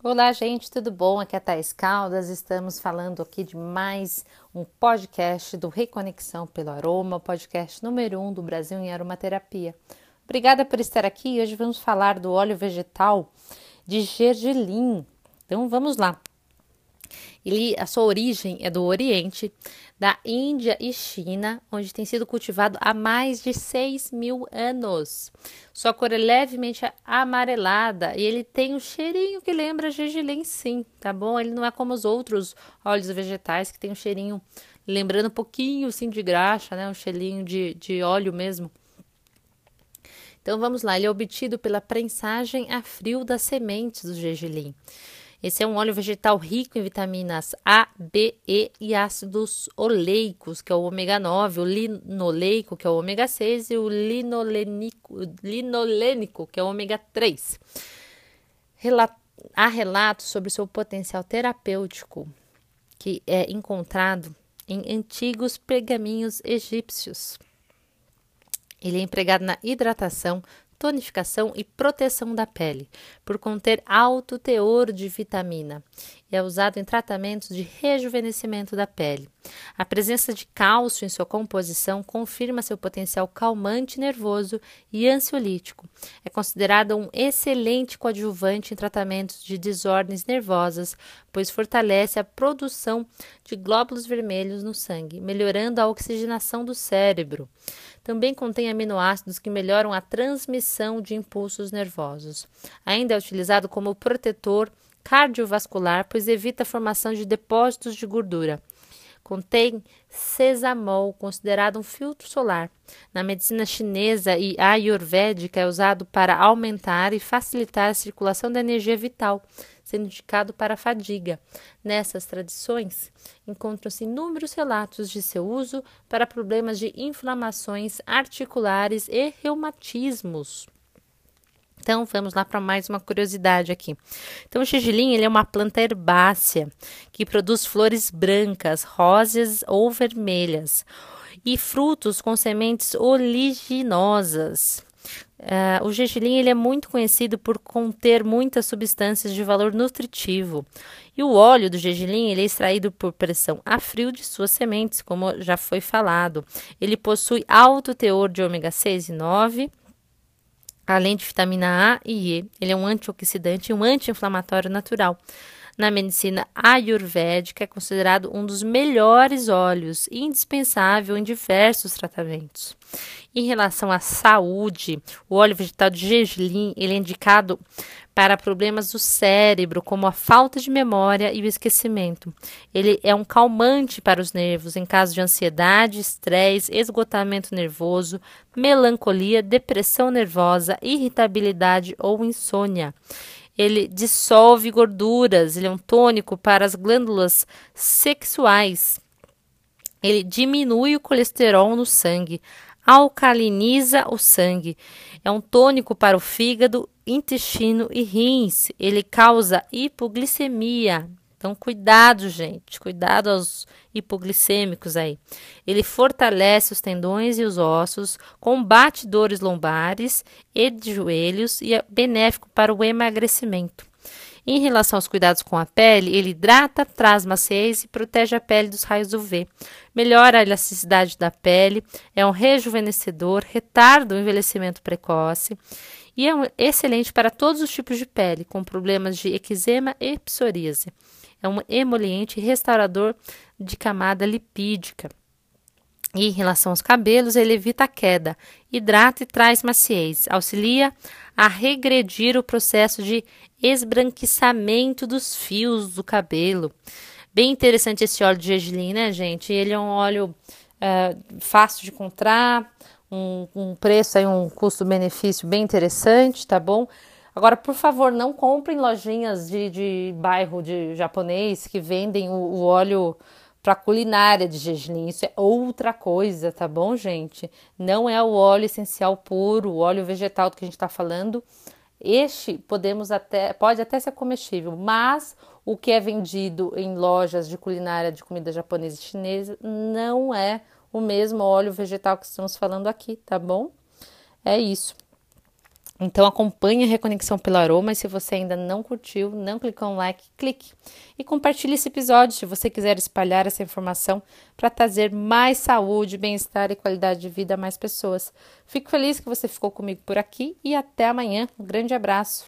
Olá, gente, tudo bom? Aqui é a Thais Caldas. Estamos falando aqui de mais um podcast do Reconexão pelo Aroma, podcast número um do Brasil em aromaterapia. Obrigada por estar aqui. Hoje vamos falar do óleo vegetal de gergelim. Então vamos lá. Ele, a sua origem é do Oriente, da Índia e China, onde tem sido cultivado há mais de 6 mil anos. Sua cor é levemente amarelada e ele tem um cheirinho que lembra gergelim, sim, tá bom? Ele não é como os outros óleos vegetais que tem um cheirinho lembrando um pouquinho assim de graxa, né? Um cheirinho de, de óleo mesmo. Então vamos lá, ele é obtido pela prensagem a frio das sementes do gergelim. Esse é um óleo vegetal rico em vitaminas A, B, E e ácidos oleicos, que é o ômega 9, o linoleico, que é o ômega 6, e o linolênico, que é o ômega 3. há relatos sobre seu potencial terapêutico, que é encontrado em antigos pergaminhos egípcios. Ele é empregado na hidratação, tonificação e proteção da pele, por conter alto teor de vitamina e é usado em tratamentos de rejuvenescimento da pele. A presença de cálcio em sua composição confirma seu potencial calmante nervoso e ansiolítico. É considerado um excelente coadjuvante em tratamentos de desordens nervosas, pois fortalece a produção de glóbulos vermelhos no sangue, melhorando a oxigenação do cérebro. Também contém aminoácidos que melhoram a transmissão de impulsos nervosos. Ainda é utilizado como protetor cardiovascular, pois evita a formação de depósitos de gordura. Contém sesamol, considerado um filtro solar. Na medicina chinesa e ayurvédica é usado para aumentar e facilitar a circulação da energia vital, sendo indicado para fadiga. Nessas tradições, encontram-se inúmeros relatos de seu uso para problemas de inflamações articulares e reumatismos. Então, vamos lá para mais uma curiosidade aqui. Então, o gergelim ele é uma planta herbácea que produz flores brancas, rosas ou vermelhas e frutos com sementes oleaginosas. Uh, o gergelim ele é muito conhecido por conter muitas substâncias de valor nutritivo. E o óleo do gergelim ele é extraído por pressão a frio de suas sementes, como já foi falado. Ele possui alto teor de ômega 6 e 9, além de vitamina A e E. Ele é um antioxidante e um anti-inflamatório natural. Na medicina ayurvédica, é considerado um dos melhores óleos, indispensável em diversos tratamentos. Em relação à saúde, o óleo vegetal de gergelim ele é indicado para problemas do cérebro, como a falta de memória e o esquecimento. Ele é um calmante para os nervos em caso de ansiedade, estresse, esgotamento nervoso, melancolia, depressão nervosa, irritabilidade ou insônia. Ele dissolve gorduras, ele é um tônico para as glândulas sexuais. Ele diminui o colesterol no sangue, alcaliniza o sangue. É um tônico para o fígado, intestino e rins. Ele causa hipoglicemia. Então, cuidado, gente. Cuidado aos hipoglicêmicos aí. Ele fortalece os tendões e os ossos, combate dores lombares e de joelhos e é benéfico para o emagrecimento. Em relação aos cuidados com a pele, ele hidrata, traz maciez e protege a pele dos raios UV. Melhora a elasticidade da pele, é um rejuvenescedor, retarda o envelhecimento precoce e é um excelente para todos os tipos de pele, com problemas de eczema e psoríase. É um emoliente restaurador de camada lipídica. E em relação aos cabelos, ele evita a queda, hidrata e traz maciez, auxilia a regredir o processo de esbranquiçamento dos fios do cabelo. Bem interessante esse óleo de gergelim, né, gente? Ele é um óleo uh, fácil de encontrar, um, um preço aí, um custo-benefício bem interessante, tá bom? Agora, por favor, não comprem lojinhas de, de bairro de japonês que vendem o, o óleo para culinária de gergelim. Isso é outra coisa, tá bom, gente? Não é o óleo essencial puro, o óleo vegetal do que a gente está falando. Este podemos até pode até ser comestível, mas o que é vendido em lojas de culinária de comida japonesa e chinesa não é o mesmo óleo vegetal que estamos falando aqui, tá bom? É isso. Então acompanhe a Reconexão pelo Aroma e se você ainda não curtiu, não clicou no like, clique. E compartilhe esse episódio se você quiser espalhar essa informação para trazer mais saúde, bem-estar e qualidade de vida a mais pessoas. Fico feliz que você ficou comigo por aqui e até amanhã. Um grande abraço.